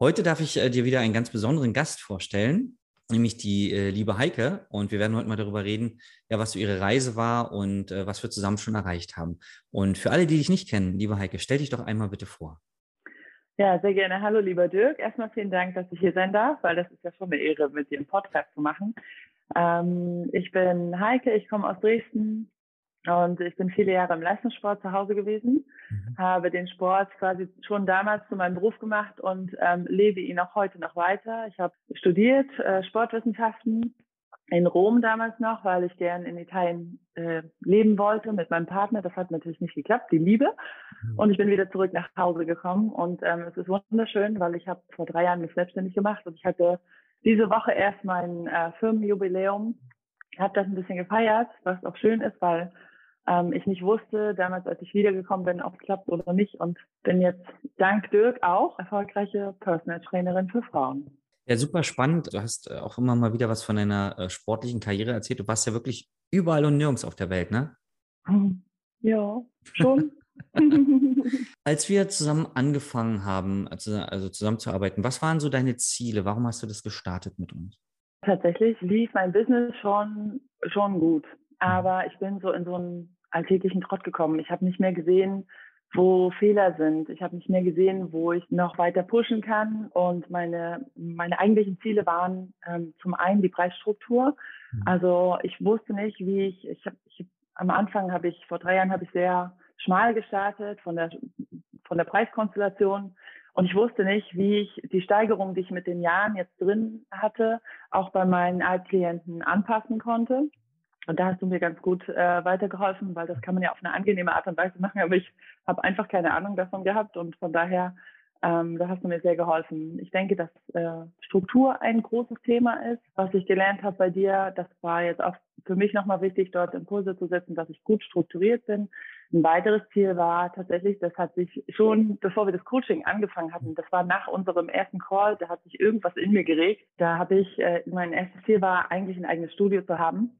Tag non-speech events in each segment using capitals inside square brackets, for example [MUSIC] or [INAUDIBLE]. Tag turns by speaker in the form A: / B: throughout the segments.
A: Heute darf ich äh, dir wieder einen ganz besonderen Gast vorstellen, nämlich die äh, liebe Heike. Und wir werden heute mal darüber reden, ja, was so ihre Reise war und äh, was wir zusammen schon erreicht haben. Und für alle, die dich nicht kennen, liebe Heike, stell dich doch einmal bitte vor.
B: Ja, sehr gerne. Hallo, lieber Dirk. Erstmal vielen Dank, dass ich hier sein darf, weil das ist ja schon eine Ehre, mit dir einen Podcast zu machen. Ähm, ich bin Heike, ich komme aus Dresden, und ich bin viele Jahre im Leistungssport zu Hause gewesen, mhm. habe den Sport quasi schon damals zu meinem Beruf gemacht und ähm, lebe ihn auch heute noch weiter. Ich habe studiert äh, Sportwissenschaften in Rom damals noch, weil ich gern in Italien äh, leben wollte mit meinem Partner. Das hat natürlich nicht geklappt, die Liebe. Mhm. Und ich bin wieder zurück nach Hause gekommen und ähm, es ist wunderschön, weil ich habe vor drei Jahren mich selbstständig gemacht und ich hatte diese Woche erst mein äh, Firmenjubiläum, habe das ein bisschen gefeiert, was auch schön ist, weil ähm, ich nicht wusste, damals, als ich wiedergekommen bin, ob es klappt oder nicht. Und bin jetzt dank Dirk auch erfolgreiche Personal Trainerin für Frauen.
A: Ja, super spannend. Du hast äh, auch immer mal wieder was von deiner äh, sportlichen Karriere erzählt. Du warst ja wirklich überall und nirgends auf der Welt, ne? [LAUGHS]
B: Ja, schon. [LAUGHS]
A: Als wir zusammen angefangen haben, also, also zusammenzuarbeiten, was waren so deine Ziele? Warum hast du das gestartet mit uns?
B: Tatsächlich lief mein Business schon, schon gut. Aber ich bin so in so einen alltäglichen Trott gekommen. Ich habe nicht mehr gesehen, wo Fehler sind. Ich habe nicht mehr gesehen, wo ich noch weiter pushen kann. Und meine, meine eigentlichen Ziele waren ähm, zum einen die Preisstruktur. Mhm. Also ich wusste nicht, wie ich, ich habe ich, am Anfang habe ich, vor drei Jahren habe ich sehr schmal gestartet von der, von der Preiskonstellation. Und ich wusste nicht, wie ich die Steigerung, die ich mit den Jahren jetzt drin hatte, auch bei meinen Altklienten anpassen konnte. Und da hast du mir ganz gut äh, weitergeholfen, weil das kann man ja auf eine angenehme Art und Weise machen, aber ich habe einfach keine Ahnung davon gehabt und von daher, ähm, da hast du mir sehr geholfen. Ich denke, dass äh, Struktur ein großes Thema ist. Was ich gelernt habe bei dir, das war jetzt auch für mich nochmal wichtig, dort Impulse zu setzen, dass ich gut strukturiert bin. Ein weiteres Ziel war tatsächlich, das hat sich schon, bevor wir das Coaching angefangen hatten, das war nach unserem ersten Call, da hat sich irgendwas in mir geregt. Da habe ich, äh, mein erstes Ziel war, eigentlich ein eigenes Studio zu haben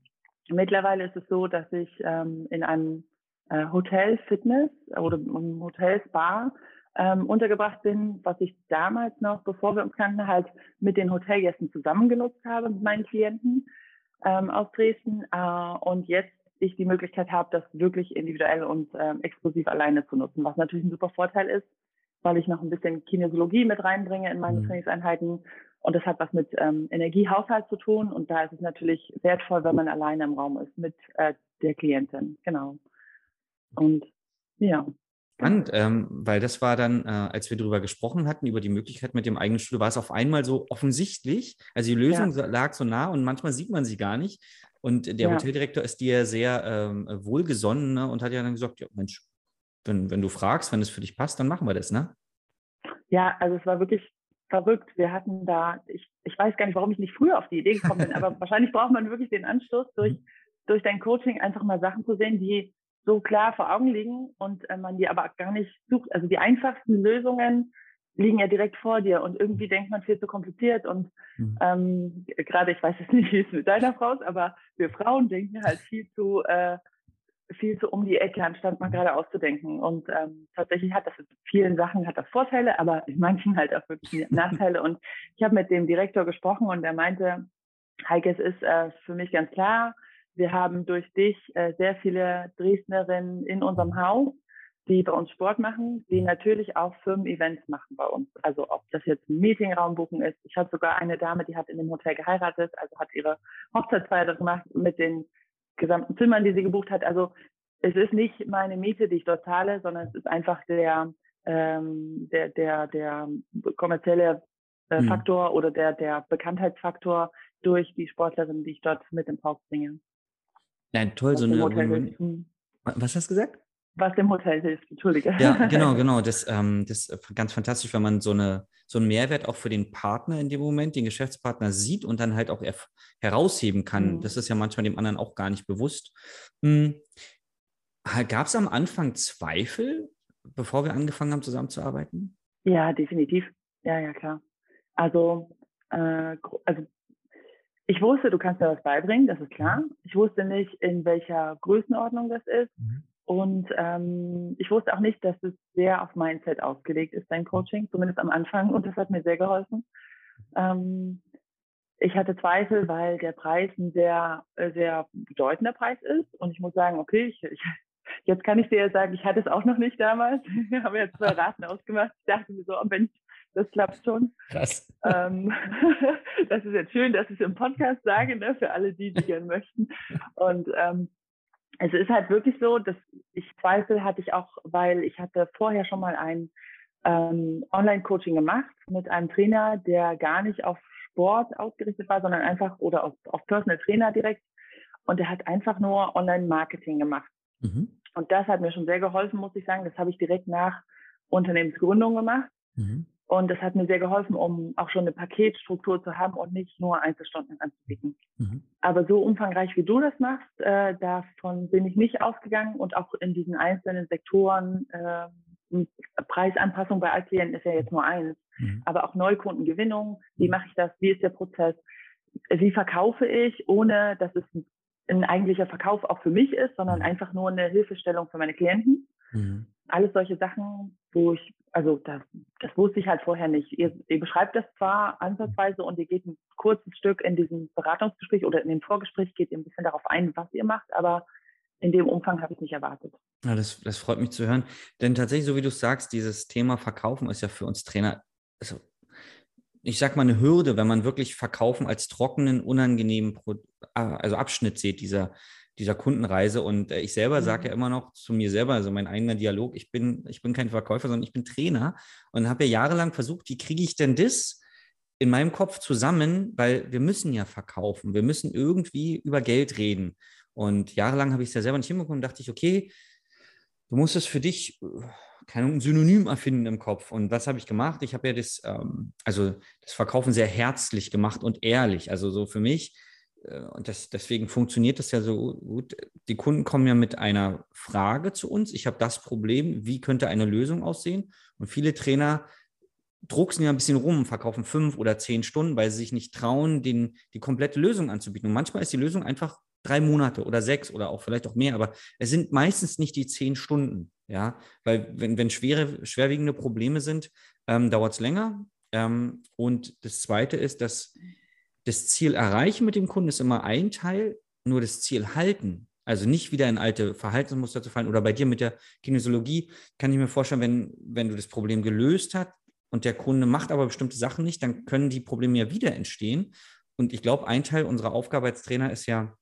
B: Mittlerweile ist es so, dass ich ähm, in einem äh, Hotel Fitness oder einem Hotel Spa ähm, untergebracht bin, was ich damals noch, bevor wir uns kannten, halt mit den Hotelgästen zusammen genutzt habe, mit meinen Klienten ähm, aus Dresden. Äh, und jetzt ich die Möglichkeit habe, das wirklich individuell und ähm, exklusiv alleine zu nutzen, was natürlich ein super Vorteil ist, weil ich noch ein bisschen Kinesiologie mit reinbringe in meine mhm. Trainingseinheiten und das hat was mit ähm, Energiehaushalt zu tun. Und da ist es natürlich wertvoll, wenn man alleine im Raum ist mit äh, der Klientin. Genau. Und ja.
A: Spannend, ähm, weil das war dann, äh, als wir darüber gesprochen hatten, über die Möglichkeit mit dem eigenen Studio, war es auf einmal so offensichtlich. Also die Lösung ja. lag so nah und manchmal sieht man sie gar nicht. Und der ja. Hoteldirektor ist dir sehr ähm, wohlgesonnen ne, und hat ja dann gesagt, ja Mensch, wenn, wenn du fragst, wenn es für dich passt, dann machen wir das, ne?
B: Ja, also es war wirklich verrückt. Wir hatten da, ich, ich weiß gar nicht, warum ich nicht früher auf die Idee gekommen bin, aber [LAUGHS] wahrscheinlich braucht man wirklich den Anstoß durch, mhm. durch dein Coaching einfach mal Sachen zu sehen, die so klar vor Augen liegen und äh, man die aber gar nicht sucht. Also die einfachsten Lösungen liegen ja direkt vor dir und irgendwie denkt man viel zu kompliziert und mhm. ähm, gerade ich weiß jetzt nicht, wie es mit deiner Frau ist, aber wir Frauen denken halt viel zu äh, viel zu um die Ecke, anstatt mal gerade auszudenken. Und ähm, tatsächlich hat das in vielen Sachen hat das Vorteile, aber in manchen halt auch wirklich Nachteile. Und ich habe mit dem Direktor gesprochen und er meinte, Heike, es ist äh, für mich ganz klar, wir haben durch dich äh, sehr viele Dresdnerinnen in unserem Haus, die bei uns Sport machen, die natürlich auch Firmen-Events machen bei uns. Also ob das jetzt ein Meetingraum buchen ist. Ich habe sogar eine Dame, die hat in dem Hotel geheiratet, also hat ihre Hochzeitsfeier gemacht mit den gesamten Zimmern, die sie gebucht hat. Also es ist nicht meine Miete, die ich dort zahle, sondern es ist einfach der, ähm, der, der, der kommerzielle äh, hm. Faktor oder der, der Bekanntheitsfaktor durch die Sportlerin, die ich dort mit ins Haus bringe.
C: Nein, toll, so eine. Was hast du gesagt?
B: Was dem Hotel hilft, entschuldige.
C: Ja, genau, [LAUGHS] genau. Das, ähm, das ist ganz fantastisch, wenn man so, eine, so einen Mehrwert auch für den Partner in dem Moment, den Geschäftspartner sieht und dann halt auch herausheben kann. Mhm. Das ist ja manchmal dem anderen auch gar nicht bewusst. Hm. Gab es am Anfang Zweifel, bevor wir angefangen haben, zusammenzuarbeiten?
B: Ja, definitiv. Ja, ja, klar. Also, äh, also ich wusste, du kannst mir was beibringen, das ist klar. Mhm. Ich wusste nicht, in welcher Größenordnung das ist. Mhm. Und ähm, ich wusste auch nicht, dass es sehr auf Mindset ausgelegt ist, dein Coaching, zumindest am Anfang. Und das hat mir sehr geholfen. Ähm, ich hatte Zweifel, weil der Preis ein sehr, äh, sehr bedeutender Preis ist. Und ich muss sagen, okay, ich, ich, jetzt kann ich dir ja sagen, ich hatte es auch noch nicht damals. Wir haben ja zwei [LAUGHS] Raten ausgemacht. Ich dachte mir so, wenn das klappt schon.
C: Krass.
B: Ähm, [LAUGHS] das ist jetzt schön, dass ich es im Podcast sage, ne, für alle die, die gerne möchten. Und ähm, es ist halt wirklich so, dass ich Zweifel hatte ich auch, weil ich hatte vorher schon mal ein ähm, Online-Coaching gemacht mit einem Trainer, der gar nicht auf Sport ausgerichtet war, sondern einfach oder auf, auf Personal Trainer direkt. Und der hat einfach nur Online-Marketing gemacht. Mhm. Und das hat mir schon sehr geholfen, muss ich sagen. Das habe ich direkt nach Unternehmensgründung gemacht. Mhm. Und das hat mir sehr geholfen, um auch schon eine Paketstruktur zu haben und nicht nur Einzelstunden anzubieten. Mhm. Aber so umfangreich wie du das machst, äh, davon bin ich nicht ausgegangen und auch in diesen einzelnen Sektoren, äh, Preisanpassung bei Altklienten ist ja jetzt nur eins, mhm. aber auch Neukundengewinnung, wie mhm. mache ich das, wie ist der Prozess, wie verkaufe ich, ohne dass es ein eigentlicher Verkauf auch für mich ist, sondern mhm. einfach nur eine Hilfestellung für meine Klienten. Mhm. Alles solche Sachen, wo ich also das, das wusste ich halt vorher nicht. Ihr, ihr beschreibt das zwar ansatzweise und ihr geht ein kurzes Stück in diesem Beratungsgespräch oder in dem Vorgespräch geht ihr ein bisschen darauf ein, was ihr macht, aber in dem Umfang habe ich nicht erwartet.
C: Ja, das, das freut mich zu hören. Denn tatsächlich, so wie du sagst, dieses Thema Verkaufen ist ja für uns Trainer, also ich sag mal, eine Hürde, wenn man wirklich Verkaufen als trockenen, unangenehmen also Abschnitt sieht, dieser, dieser Kundenreise. Und äh, ich selber mhm. sage ja immer noch zu mir selber, also mein eigener Dialog, ich bin, ich bin kein Verkäufer, sondern ich bin Trainer und habe ja jahrelang versucht, wie kriege ich denn das in meinem Kopf zusammen, weil wir müssen ja verkaufen, wir müssen irgendwie über Geld reden. Und jahrelang habe ich es ja selber nicht hinbekommen, dachte ich, okay, du musst es für dich äh, kein Synonym erfinden im Kopf. Und was habe ich gemacht? Ich habe ja das, ähm, also das Verkaufen sehr herzlich gemacht und ehrlich. Also so für mich und das, deswegen funktioniert das ja so gut. Die Kunden kommen ja mit einer Frage zu uns. Ich habe das Problem, wie könnte eine Lösung aussehen? Und viele Trainer drucksen ja ein bisschen rum, verkaufen fünf oder zehn Stunden, weil sie sich nicht trauen, den, die komplette Lösung anzubieten. Und manchmal ist die Lösung einfach drei Monate oder sechs oder auch vielleicht auch mehr, aber es sind meistens nicht die zehn Stunden. Ja, weil wenn, wenn schwere, schwerwiegende Probleme sind, ähm, dauert es länger. Ähm, und das Zweite ist, dass das Ziel erreichen mit dem Kunden ist immer ein Teil, nur das Ziel halten, also nicht wieder in alte Verhaltensmuster zu fallen oder bei dir mit der Kinesiologie kann ich mir vorstellen, wenn, wenn du das Problem gelöst hast und der Kunde macht aber bestimmte Sachen nicht, dann können die Probleme ja wieder entstehen. Und ich glaube, ein Teil unserer Aufgabe als Trainer ist ja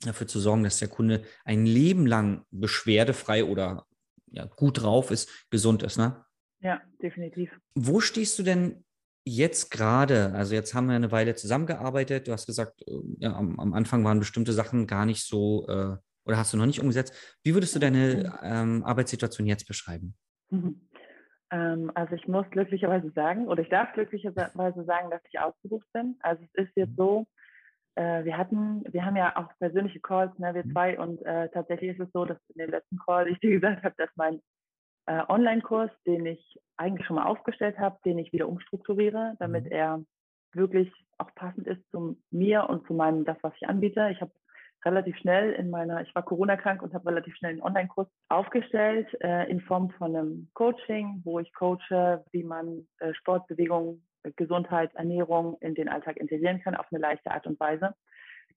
C: dafür zu sorgen, dass der Kunde ein Leben lang beschwerdefrei oder ja, gut drauf ist, gesund ist. Ne?
B: Ja, definitiv.
C: Wo stehst du denn jetzt gerade, also jetzt haben wir eine Weile zusammengearbeitet, du hast gesagt, äh, ja, am, am Anfang waren bestimmte Sachen gar nicht so äh, oder hast du noch nicht umgesetzt. Wie würdest du deine ähm, Arbeitssituation jetzt beschreiben?
B: Mhm. Ähm, also ich muss glücklicherweise sagen, oder ich darf glücklicherweise sagen, dass ich ausgebucht bin. Also es ist jetzt mhm. so, äh, wir hatten, wir haben ja auch persönliche Calls, ne, wir mhm. zwei, und äh, tatsächlich ist es so, dass in dem letzten Call ich dir gesagt habe, dass mein äh, Online-Kurs, den ich eigentlich schon mal aufgestellt habe, den ich wieder umstrukturiere, damit mhm. er wirklich auch passend ist zu mir und zu meinem, das, was ich anbiete. Ich habe relativ schnell in meiner, ich war Corona-krank und habe relativ schnell einen Online-Kurs aufgestellt äh, in Form von einem Coaching, wo ich coache, wie man äh, Sport, Bewegung, Gesundheit, Ernährung in den Alltag integrieren kann auf eine leichte Art und Weise.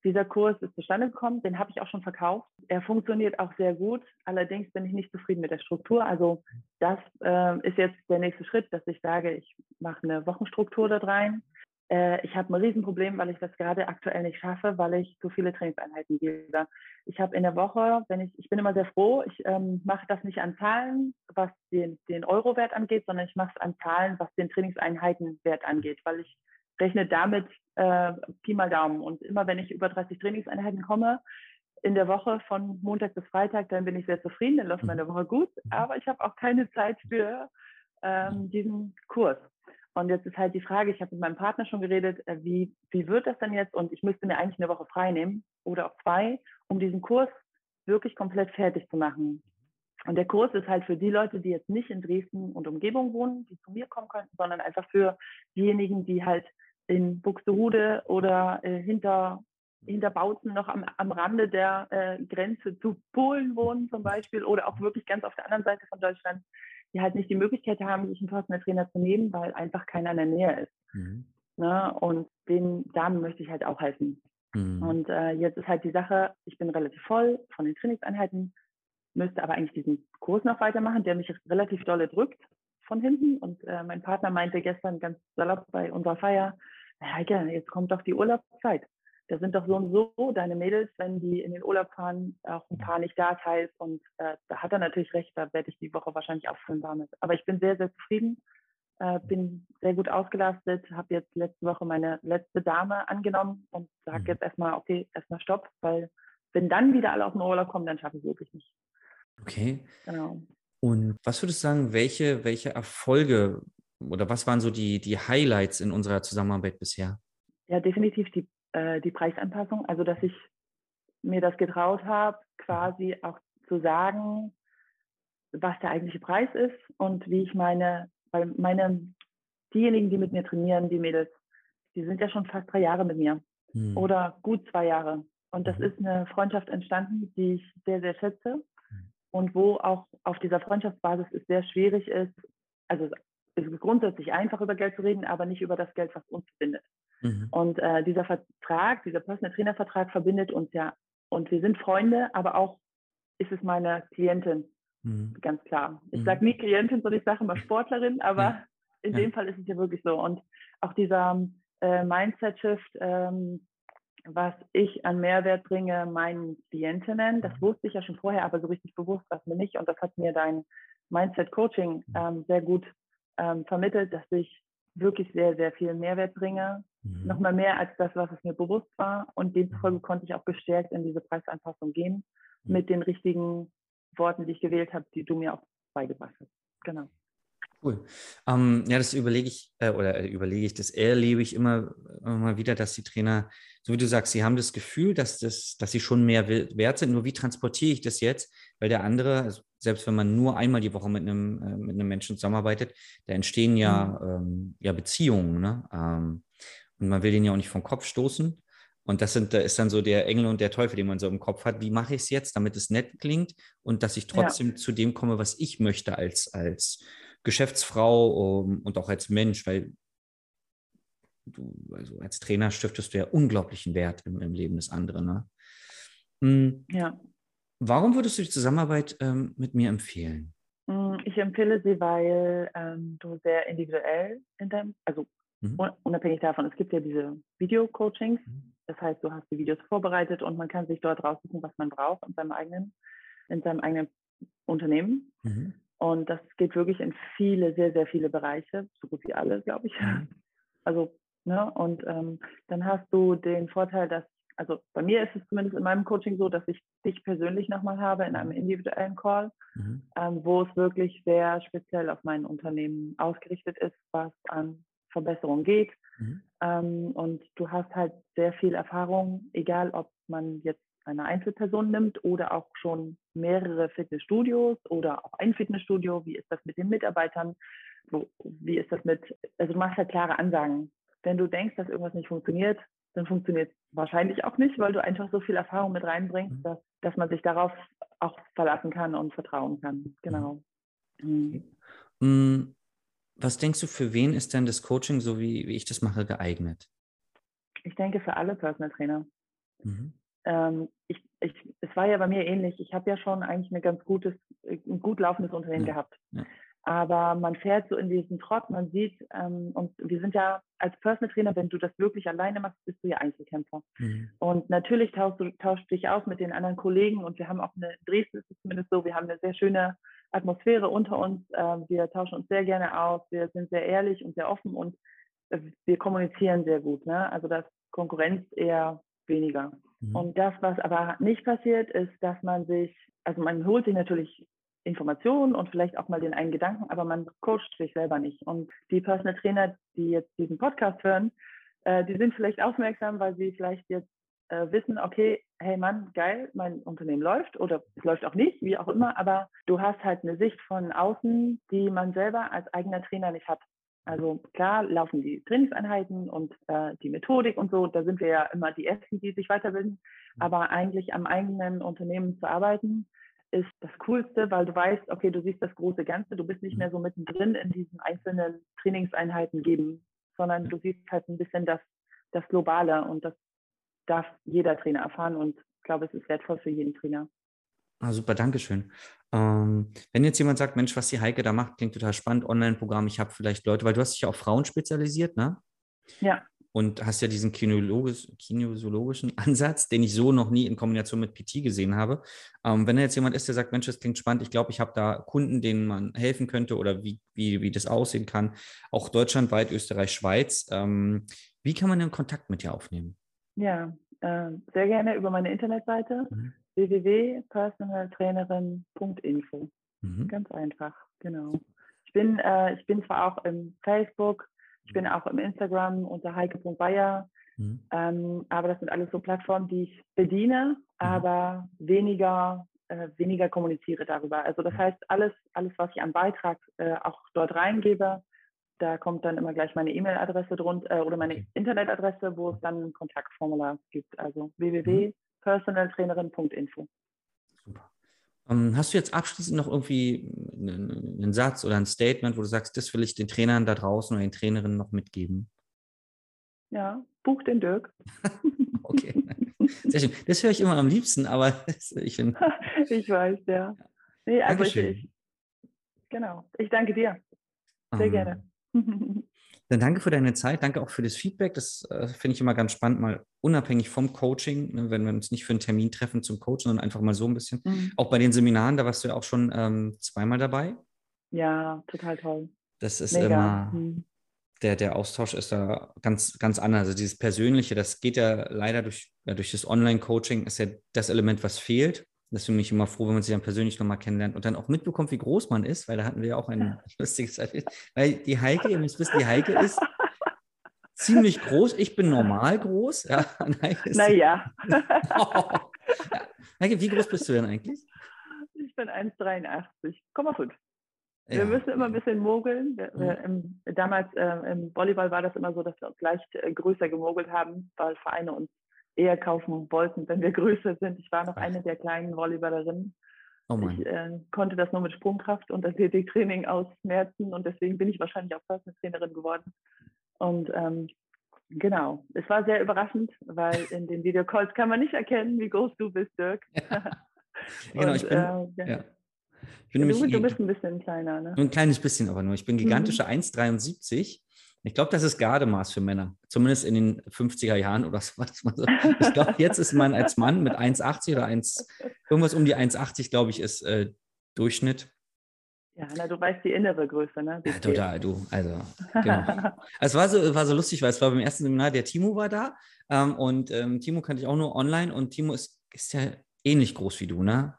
B: Dieser Kurs ist zustande gekommen, den habe ich auch schon verkauft. Er funktioniert auch sehr gut. Allerdings bin ich nicht zufrieden mit der Struktur. Also das äh, ist jetzt der nächste Schritt, dass ich sage, ich mache eine Wochenstruktur da rein. Äh, ich habe ein Riesenproblem, weil ich das gerade aktuell nicht schaffe, weil ich zu viele Trainingseinheiten gebe. Ich habe in der Woche, wenn ich, ich bin immer sehr froh, ich ähm, mache das nicht an Zahlen, was den, den Euro-Wert angeht, sondern ich mache es an Zahlen, was den Trainingseinheitenwert angeht, weil ich rechne damit äh, Pi mal Daumen. Und immer wenn ich über 30 Trainingseinheiten komme, in der Woche von Montag bis Freitag, dann bin ich sehr zufrieden, dann läuft meine Woche gut. Mhm. Aber ich habe auch keine Zeit für ähm, diesen Kurs. Und jetzt ist halt die Frage, ich habe mit meinem Partner schon geredet, äh, wie, wie wird das denn jetzt? Und ich müsste mir eigentlich eine Woche frei nehmen oder auch zwei, um diesen Kurs wirklich komplett fertig zu machen. Und der Kurs ist halt für die Leute, die jetzt nicht in Dresden und Umgebung wohnen, die zu mir kommen könnten, sondern einfach für diejenigen, die halt in Buxtehude oder äh, hinter, hinter Bautzen noch am, am Rande der äh, Grenze zu Polen wohnen zum Beispiel oder auch wirklich ganz auf der anderen Seite von Deutschland, die halt nicht die Möglichkeit haben, sich einen Personal Trainer zu nehmen, weil einfach keiner in der Nähe ist. Mhm. Ne? Und den Damen möchte ich halt auch helfen. Mhm. Und äh, jetzt ist halt die Sache, ich bin relativ voll von den Trainingseinheiten, müsste aber eigentlich diesen Kurs noch weitermachen, der mich relativ dolle drückt von hinten. Und äh, mein Partner meinte gestern ganz salopp bei unserer Feier, Heike, jetzt kommt doch die Urlaubszeit. Da sind doch so und so deine Mädels, wenn die in den Urlaub fahren, auch ein paar nicht da teils. Und äh, da hat er natürlich recht, da werde ich die Woche wahrscheinlich auffüllen damit. Aber ich bin sehr, sehr zufrieden, äh, bin sehr gut ausgelastet, habe jetzt letzte Woche meine letzte Dame angenommen und sage mhm. jetzt erstmal, okay, erstmal Stopp, weil wenn dann wieder alle auf den Urlaub kommen, dann schaffe ich es wirklich nicht.
C: Okay. Genau. Und was würdest du sagen, welche, welche Erfolge oder was waren so die, die Highlights in unserer Zusammenarbeit bisher?
B: Ja, definitiv die, äh, die Preisanpassung. Also, dass ich mir das getraut habe, quasi auch zu sagen, was der eigentliche Preis ist und wie ich meine, weil meine, diejenigen, die mit mir trainieren, die Mädels, die sind ja schon fast drei Jahre mit mir hm. oder gut zwei Jahre. Und das mhm. ist eine Freundschaft entstanden, die ich sehr, sehr schätze hm. und wo auch auf dieser Freundschaftsbasis es sehr schwierig ist, also grundsätzlich einfach über Geld zu reden, aber nicht über das Geld, was uns verbindet. Mhm. Und äh, dieser Vertrag, dieser Personal Trainer Vertrag verbindet uns ja. Und wir sind Freunde, aber auch ist es meine Klientin, mhm. ganz klar. Ich mhm. sage nie Klientin, sondern ich sage immer Sportlerin, aber ja. in ja. dem Fall ist es ja wirklich so. Und auch dieser äh, Mindset-Shift, ähm, was ich an Mehrwert bringe meinen Klientinnen, das mhm. wusste ich ja schon vorher, aber so richtig bewusst war es mir nicht. Und das hat mir dein Mindset-Coaching mhm. ähm, sehr gut ähm, vermittelt, dass ich wirklich sehr, sehr viel Mehrwert bringe. Mhm. Nochmal mehr als das, was es mir bewusst war. Und demzufolge mhm. konnte ich auch gestärkt in diese Preisanpassung gehen mhm. mit den richtigen Worten, die ich gewählt habe, die du mir auch beigebracht hast. Genau.
C: Cool. Ähm, ja, das überlege ich, äh, oder äh, überlege ich, das erlebe ich immer, immer mal wieder, dass die Trainer, so wie du sagst, sie haben das Gefühl, dass, das, dass sie schon mehr wert sind. Nur wie transportiere ich das jetzt? Weil der andere, also selbst wenn man nur einmal die Woche mit einem, äh, mit einem Menschen zusammenarbeitet, da entstehen ja, mhm. ähm, ja Beziehungen. Ne? Ähm, und man will den ja auch nicht vom Kopf stoßen. Und das sind, da ist dann so der Engel und der Teufel, den man so im Kopf hat. Wie mache ich es jetzt, damit es nett klingt und dass ich trotzdem ja. zu dem komme, was ich möchte als, als Geschäftsfrau um, und auch als Mensch, weil du, also als Trainer stiftest du ja unglaublichen Wert im, im Leben des anderen. Ne? Mhm. Ja. Warum würdest du die Zusammenarbeit ähm, mit mir empfehlen?
B: Hm, ich empfehle sie, weil ähm, du sehr individuell in deinem, also mhm. unabhängig davon, es gibt ja diese Video-Coachings. Mhm. Das heißt, du hast die Videos vorbereitet und man kann sich dort raussuchen, was man braucht in seinem eigenen, in seinem eigenen Unternehmen. Mhm. Und das geht wirklich in viele, sehr, sehr viele Bereiche, so gut wie alle, glaube ich. Mhm. Also, ne, und ähm, dann hast du den Vorteil, dass also bei mir ist es zumindest in meinem Coaching so, dass ich dich persönlich nochmal habe in einem individuellen Call, mhm. ähm, wo es wirklich sehr speziell auf mein Unternehmen ausgerichtet ist, was an Verbesserung geht. Mhm. Ähm, und du hast halt sehr viel Erfahrung, egal ob man jetzt eine Einzelperson nimmt oder auch schon mehrere Fitnessstudios oder auch ein Fitnessstudio. Wie ist das mit den Mitarbeitern? Wie ist das mit, also du machst halt klare Ansagen. Wenn du denkst, dass irgendwas nicht funktioniert, dann funktioniert es wahrscheinlich auch nicht, weil du einfach so viel Erfahrung mit reinbringst, mhm. dass, dass man sich darauf auch verlassen kann und vertrauen kann. Genau.
C: Mhm. mhm. Was denkst du, für wen ist denn das Coaching, so wie, wie ich das mache, geeignet?
B: Ich denke für alle Personal Trainer. Mhm. Ähm, ich, ich, es war ja bei mir ähnlich. Ich habe ja schon eigentlich ein ganz gutes, ein gut laufendes Unternehmen ja. gehabt. Ja. Aber man fährt so in diesen Trott, man sieht, ähm, und wir sind ja als Personal Trainer, wenn du das wirklich alleine machst, bist du ja Einzelkämpfer. Mhm. Und natürlich tauschst du tauschst dich aus mit den anderen Kollegen und wir haben auch eine, in Dresden ist es zumindest so, wir haben eine sehr schöne Atmosphäre unter uns. Äh, wir tauschen uns sehr gerne aus, wir sind sehr ehrlich und sehr offen und äh, wir kommunizieren sehr gut. Ne? Also das Konkurrenz eher weniger. Mhm. Und das, was aber nicht passiert, ist, dass man sich, also man holt sich natürlich Informationen und vielleicht auch mal den einen Gedanken, aber man coacht sich selber nicht. Und die Personal Trainer, die jetzt diesen Podcast hören, äh, die sind vielleicht aufmerksam, weil sie vielleicht jetzt äh, wissen, okay, hey Mann, geil, mein Unternehmen läuft oder es läuft auch nicht, wie auch immer, aber du hast halt eine Sicht von außen, die man selber als eigener Trainer nicht hat. Also klar laufen die Trainingseinheiten und äh, die Methodik und so, da sind wir ja immer die Ersten, die sich weiterbilden, mhm. aber eigentlich am eigenen Unternehmen zu arbeiten, ist das Coolste, weil du weißt, okay, du siehst das große Ganze, du bist nicht mehr so mittendrin in diesen einzelnen Trainingseinheiten geben, sondern du siehst halt ein bisschen das, das Globale und das darf jeder Trainer erfahren und ich glaube, es ist wertvoll für jeden Trainer.
C: Ah, super, Dankeschön. Ähm, wenn jetzt jemand sagt, Mensch, was die Heike da macht, klingt total spannend, Online-Programm, ich habe vielleicht Leute, weil du hast dich ja auf Frauen spezialisiert, ne?
B: Ja
C: und hast ja diesen kinesiologischen [LAUGHS] Ansatz, den ich so noch nie in Kombination mit PT gesehen habe. Ähm, wenn da jetzt jemand ist, der sagt, Mensch, das klingt spannend, ich glaube, ich habe da Kunden, denen man helfen könnte oder wie, wie, wie das aussehen kann, auch deutschlandweit, Österreich, Schweiz. Ähm, wie kann man den Kontakt mit dir aufnehmen?
B: Ja, äh, sehr gerne über meine Internetseite mhm. www.personaltrainerin.info. Mhm. Ganz einfach, genau. Ich bin, äh, ich bin zwar auch im Facebook, ich bin auch im Instagram unter heike.bayer. Mhm. Ähm, aber das sind alles so Plattformen, die ich bediene, mhm. aber weniger, äh, weniger kommuniziere darüber. Also das heißt, alles, alles, was ich an Beitrag äh, auch dort reingebe, da kommt dann immer gleich meine E-Mail-Adresse drunter äh, oder meine. Internetadresse, wo es dann ein Kontaktformular gibt. Also mhm. www.personaltrainerin.info.
C: Ähm, hast du jetzt abschließend noch irgendwie einen Satz oder ein Statement, wo du sagst, das will ich den Trainern da draußen oder den Trainerinnen noch mitgeben?
B: Ja, buch den Dirk. [LAUGHS]
C: okay. Sehr schön. Das höre ich immer am liebsten, aber [LAUGHS] ich finde. [LAUGHS]
B: ich weiß, ja. Nee, also ich, ich, genau. Ich danke dir. Sehr um, ähm, gerne.
C: Dann danke für deine Zeit, danke auch für das Feedback. Das äh, finde ich immer ganz spannend, mal unabhängig vom Coaching, ne, wenn wir uns nicht für einen Termin treffen zum Coach, sondern einfach mal so ein bisschen. Mhm. Auch bei den Seminaren, da warst du ja auch schon ähm, zweimal dabei.
B: Ja, total toll.
C: Das ist Mega. immer, mhm. der, der Austausch ist da ganz, ganz anders. Also dieses Persönliche, das geht ja leider durch, ja, durch das Online-Coaching, ist ja das Element, was fehlt. Deswegen bin ich immer froh, wenn man sich dann persönlich nochmal kennenlernt und dann auch mitbekommt, wie groß man ist, weil da hatten wir ja auch ein [LAUGHS] lustiges Erlebnis. Weil die Heike, ihr müsst wissen, die Heike ist ziemlich groß. Ich bin normal groß. Ja, [LAUGHS]
B: naja.
C: oh. [LAUGHS] ja. Heike, wie groß bist du denn eigentlich?
B: Ich bin 1,83,5. Wir ja. müssen immer ein bisschen mogeln. Wir, mhm. im, damals äh, im Volleyball war das immer so, dass wir uns leicht äh, größer gemogelt haben, weil Vereine uns eher kaufen wollten, wenn wir [LAUGHS] größer sind. Ich war noch eine der kleinen Volleyballerinnen. Oh ich äh, konnte das nur mit Sprungkraft und Athletiktraining ausmerzen und deswegen bin ich wahrscheinlich auch Personal Trainerin geworden. Und ähm, genau, es war sehr überraschend, weil in den Videocalls kann man nicht erkennen, wie groß du bist, Dirk.
C: Ja. [LAUGHS] genau, und, ich bin, äh, ja.
B: Ich bin du, du bist ein bisschen kleiner, ne?
C: Ein kleines bisschen aber nur. Ich bin gigantische mhm. 1,73 ich glaube, das ist Gardemaß für Männer. Zumindest in den 50er Jahren oder [LAUGHS] so. Ich glaube, jetzt ist man als Mann mit 1,80 oder 1, irgendwas um die 1,80, glaube ich, ist äh, Durchschnitt.
B: Ja, na, du weißt die innere Größe, ne?
C: ja, total, du. Also, genau. es war so, war so lustig, weil es war beim ersten Seminar, der Timo war da. Ähm, und ähm, Timo kannte ich auch nur online und Timo ist, ist ja ähnlich groß wie du, ne?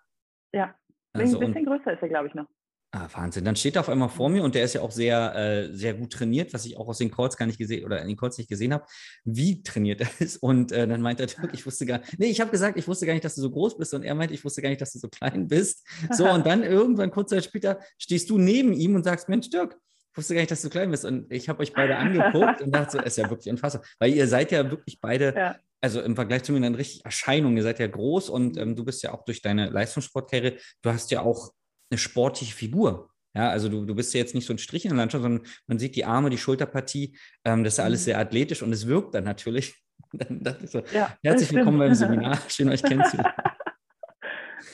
B: Ja, also, ein bisschen größer ist er, glaube ich, noch.
C: Ah, Wahnsinn. Dann steht er auf einmal vor mir und der ist ja auch sehr, äh, sehr gut trainiert, was ich auch aus den Calls gar nicht gesehen oder in den Calls nicht gesehen habe, wie trainiert er ist. Und äh, dann meint er, ich wusste gar nicht, nee, ich habe gesagt, ich wusste gar nicht, dass du so groß bist. Und er meint, ich wusste gar nicht, dass du so klein bist. So, und dann irgendwann kurz Zeit später stehst du neben ihm und sagst, Mensch, Dirk, ich wusste gar nicht, dass du klein bist. Und ich habe euch beide angeguckt und dachte so, ist ja wirklich unfassbar. Weil ihr seid ja wirklich beide, ja. also im Vergleich zu mir eine richtige Erscheinung. Ihr seid ja groß und ähm, du bist ja auch durch deine Leistungssportkarriere, du hast ja auch eine sportliche Figur. Ja, also du, du bist ja jetzt nicht so ein Strich in der Landschaft, sondern man sieht die Arme, die Schulterpartie. Ähm, das ist ja alles mhm. sehr athletisch und es wirkt dann natürlich. [LAUGHS] Dann dachte ich so, ja, herzlich [LAUGHS] willkommen beim Seminar. Schön, euch kennenzulernen. [LAUGHS]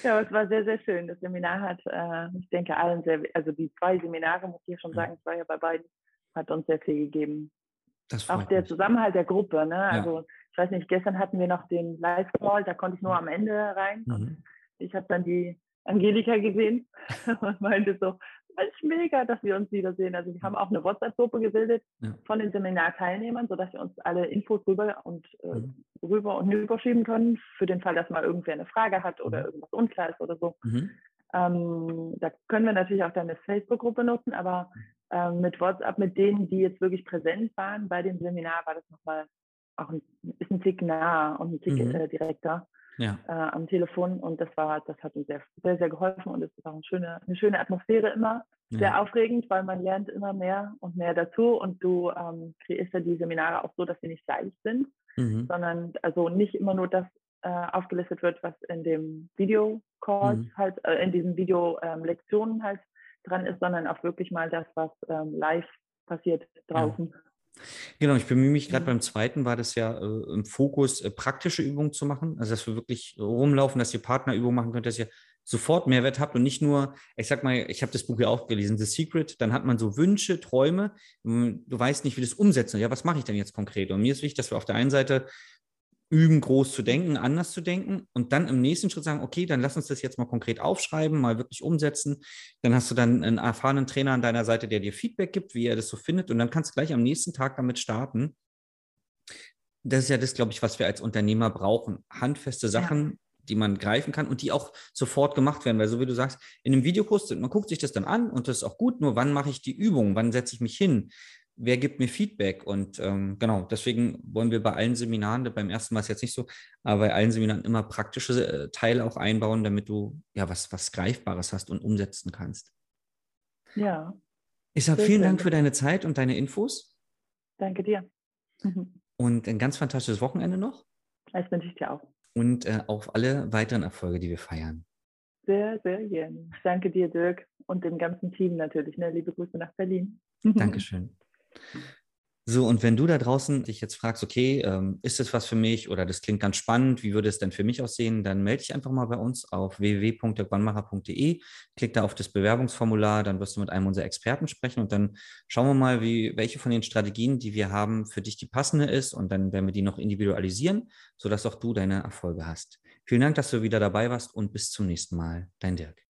B: Ja, es war sehr, sehr schön. Das Seminar hat, äh, ich denke, allen sehr, also die zwei Seminare, muss ich schon sagen, ich war ja bei beiden, hat uns sehr viel gegeben. Auch der mich. Zusammenhalt der Gruppe, ne? Ja. Also ich weiß nicht, gestern hatten wir noch den Live-Call, da konnte ich nur am Ende rein. Mhm. Ich habe dann die Angelika gesehen [LAUGHS] und meinte so, ist mega, dass wir uns wiedersehen. Also wir haben auch eine WhatsApp-Gruppe gebildet ja. von den Seminarteilnehmern, sodass wir uns alle Infos rüber und äh, mhm. rüber und überschieben können, für den Fall, dass mal irgendwer eine Frage hat oder mhm. irgendwas unklar ist oder so. Mhm. Ähm, da können wir natürlich auch dann eine Facebook-Gruppe nutzen, aber ähm, mit WhatsApp, mit denen, die jetzt wirklich präsent waren bei dem Seminar, war das nochmal auch ein, ist ein Tick nah und ein Tick mhm. äh, direkter ja. äh, am Telefon und das war, das hat uns sehr, sehr, sehr geholfen und es ist auch eine schöne, eine schöne Atmosphäre immer. Ja. Sehr aufregend, weil man lernt immer mehr und mehr dazu und du ähm, kreierst ja die Seminare auch so, dass sie nicht gleich sind, mhm. sondern also nicht immer nur das äh, aufgelistet wird, was in dem Video-Call mhm. halt, äh, in diesen Video-Lektionen ähm, halt dran ist, sondern auch wirklich mal das, was ähm, live passiert draußen. Ja.
C: Genau, ich bemühe mich gerade beim zweiten, war das ja äh, im Fokus, äh, praktische Übungen zu machen. Also, dass wir wirklich rumlaufen, dass ihr Partnerübungen machen könnt, dass ihr sofort Mehrwert habt und nicht nur, ich sag mal, ich habe das Buch ja auch gelesen, The Secret, dann hat man so Wünsche, Träume, du weißt nicht, wie das umsetzen. Ja, was mache ich denn jetzt konkret? Und mir ist wichtig, dass wir auf der einen Seite üben, groß zu denken, anders zu denken und dann im nächsten Schritt sagen, okay, dann lass uns das jetzt mal konkret aufschreiben, mal wirklich umsetzen. Dann hast du dann einen erfahrenen Trainer an deiner Seite, der dir Feedback gibt, wie er das so findet und dann kannst du gleich am nächsten Tag damit starten. Das ist ja das, glaube ich, was wir als Unternehmer brauchen. Handfeste Sachen, ja. die man greifen kann und die auch sofort gemacht werden, weil so wie du sagst, in einem Videokurs, man guckt sich das dann an und das ist auch gut, nur wann mache ich die Übung, wann setze ich mich hin, wer gibt mir Feedback? Und ähm, genau, deswegen wollen wir bei allen Seminaren, beim ersten Mal ist jetzt nicht so, aber bei allen Seminaren immer praktische äh, Teile auch einbauen, damit du ja was, was Greifbares hast und umsetzen kannst.
B: Ja.
C: Ich sage vielen Dank für deine Zeit und deine Infos.
B: Danke dir. [LAUGHS]
C: Und ein ganz fantastisches Wochenende noch.
B: Das wünsche ich dir auch.
C: Und äh, auf alle weiteren Erfolge, die wir feiern.
B: Sehr, sehr gerne. Danke dir, Dirk, und dem ganzen Team natürlich. Ne? Liebe Grüße nach Berlin. [LAUGHS]
C: Dankeschön. So, und wenn du da draußen dich jetzt fragst, okay, ähm, ist das was für mich oder das klingt ganz spannend, wie würde es denn für mich aussehen, dann melde dich einfach mal bei uns auf www.dirkwannmacher.de, klick da auf das Bewerbungsformular, dann wirst du mit einem unserer Experten sprechen und dann schauen wir mal, wie, welche von den Strategien, die wir haben, für dich die passende ist und dann werden wir die noch individualisieren, sodass auch du deine Erfolge hast. Vielen Dank, dass du wieder dabei warst und bis zum nächsten Mal. Dein Dirk.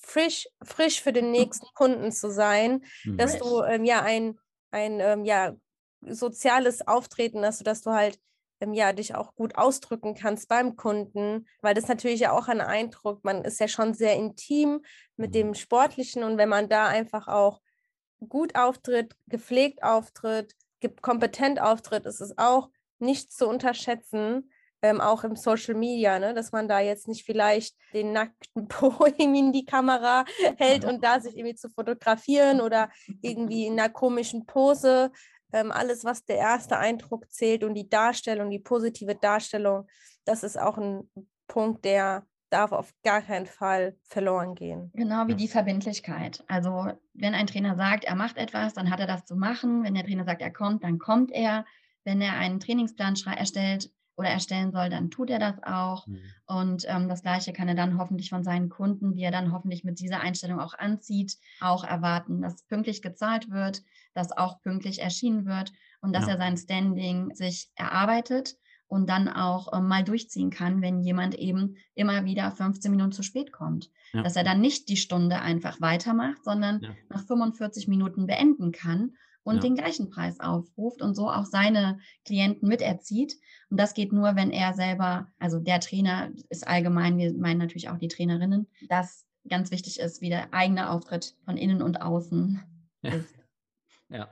D: frisch, frisch für den nächsten Kunden zu sein, mhm. dass du ähm, ja ein, ein ähm, ja, soziales Auftreten hast, sodass du halt ähm, ja, dich auch gut ausdrücken kannst beim Kunden, weil das natürlich ja auch ein Eindruck, man ist ja schon sehr intim mit dem mhm. Sportlichen und wenn man da einfach auch gut auftritt, gepflegt auftritt, kompetent auftritt, ist es auch nicht zu unterschätzen, ähm, auch im Social Media, ne? dass man da jetzt nicht vielleicht den nackten [LAUGHS] Po in die Kamera hält und da sich irgendwie zu fotografieren oder irgendwie in einer komischen Pose ähm, alles, was der erste Eindruck zählt und die Darstellung, die positive Darstellung, das ist auch ein Punkt, der darf auf gar keinen Fall verloren gehen.
E: Genau wie die Verbindlichkeit. Also wenn ein Trainer sagt, er macht etwas, dann hat er das zu machen. Wenn der Trainer sagt, er kommt, dann kommt er. Wenn er einen Trainingsplan erstellt oder erstellen soll, dann tut er das auch. Mhm. Und ähm, das Gleiche kann er dann hoffentlich von seinen Kunden, die er dann hoffentlich mit dieser Einstellung auch anzieht, auch erwarten, dass pünktlich gezahlt wird, dass auch pünktlich erschienen wird und dass ja. er sein Standing sich erarbeitet und dann auch äh, mal durchziehen kann, wenn jemand eben immer wieder 15 Minuten zu spät kommt. Ja. Dass er dann nicht die Stunde einfach weitermacht, sondern ja. nach 45 Minuten beenden kann und ja. den gleichen Preis aufruft und so auch seine Klienten miterzieht. Und das geht nur, wenn er selber, also der Trainer ist allgemein, wir meinen natürlich auch die Trainerinnen, dass ganz wichtig ist, wie der eigene Auftritt von innen und außen ist.
C: Ja,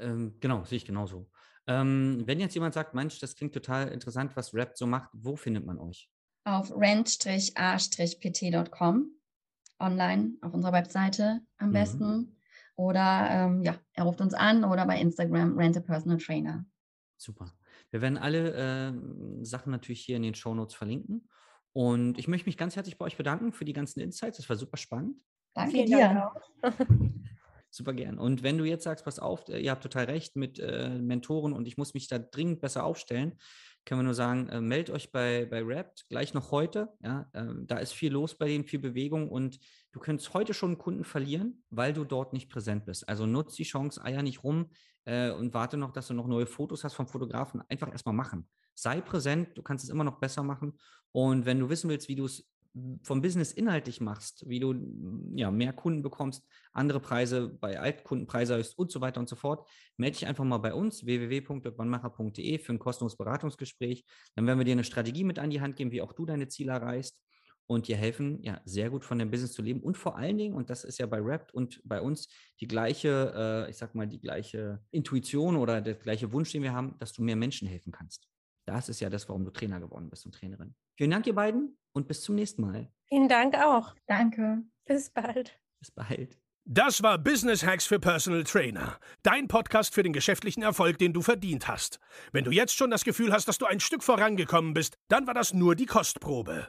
C: ähm, genau, sehe ich genauso. Ähm, wenn jetzt jemand sagt, Mensch, das klingt total interessant, was Rap so macht, wo findet man euch?
E: Auf rent-a-pt.com online auf unserer Webseite am mhm. besten. Oder ähm, ja, er ruft uns an oder bei Instagram Rent a Personal Trainer.
C: Super. Wir werden alle äh, Sachen natürlich hier in den Show Notes verlinken. Und ich möchte mich ganz herzlich bei euch bedanken für die ganzen Insights. Das war super spannend.
E: Danke Vielen dir. Dank [LAUGHS] [LAUGHS]
C: Super gern. Und wenn du jetzt sagst, pass auf, äh, ihr habt total recht mit äh, Mentoren und ich muss mich da dringend besser aufstellen, können wir nur sagen, äh, meldet euch bei, bei Rapt gleich noch heute. Ja, äh, da ist viel los bei denen, viel Bewegung und du könntest heute schon einen Kunden verlieren, weil du dort nicht präsent bist. Also nutz die Chance, eier nicht rum äh, und warte noch, dass du noch neue Fotos hast vom Fotografen. Einfach erstmal machen. Sei präsent, du kannst es immer noch besser machen. Und wenn du wissen willst, wie du es vom Business inhaltlich machst, wie du ja, mehr Kunden bekommst, andere Preise bei Altkundenpreise erhöhst und so weiter und so fort, melde dich einfach mal bei uns www.dirkwannmacher.de für ein kostenloses Beratungsgespräch. Dann werden wir dir eine Strategie mit an die Hand geben, wie auch du deine Ziele erreichst und dir helfen, ja, sehr gut von dem Business zu leben und vor allen Dingen, und das ist ja bei Rapt und bei uns die gleiche, äh, ich sag mal, die gleiche Intuition oder der gleiche Wunsch, den wir haben, dass du mehr Menschen helfen kannst. Das ist ja das, warum du Trainer geworden bist und Trainerin. Vielen Dank, ihr beiden, und bis zum nächsten Mal.
D: Vielen Dank auch.
E: Danke.
D: Bis bald.
C: Bis bald.
F: Das war Business Hacks für Personal Trainer. Dein Podcast für den geschäftlichen Erfolg, den du verdient hast. Wenn du jetzt schon das Gefühl hast, dass du ein Stück vorangekommen bist, dann war das nur die Kostprobe.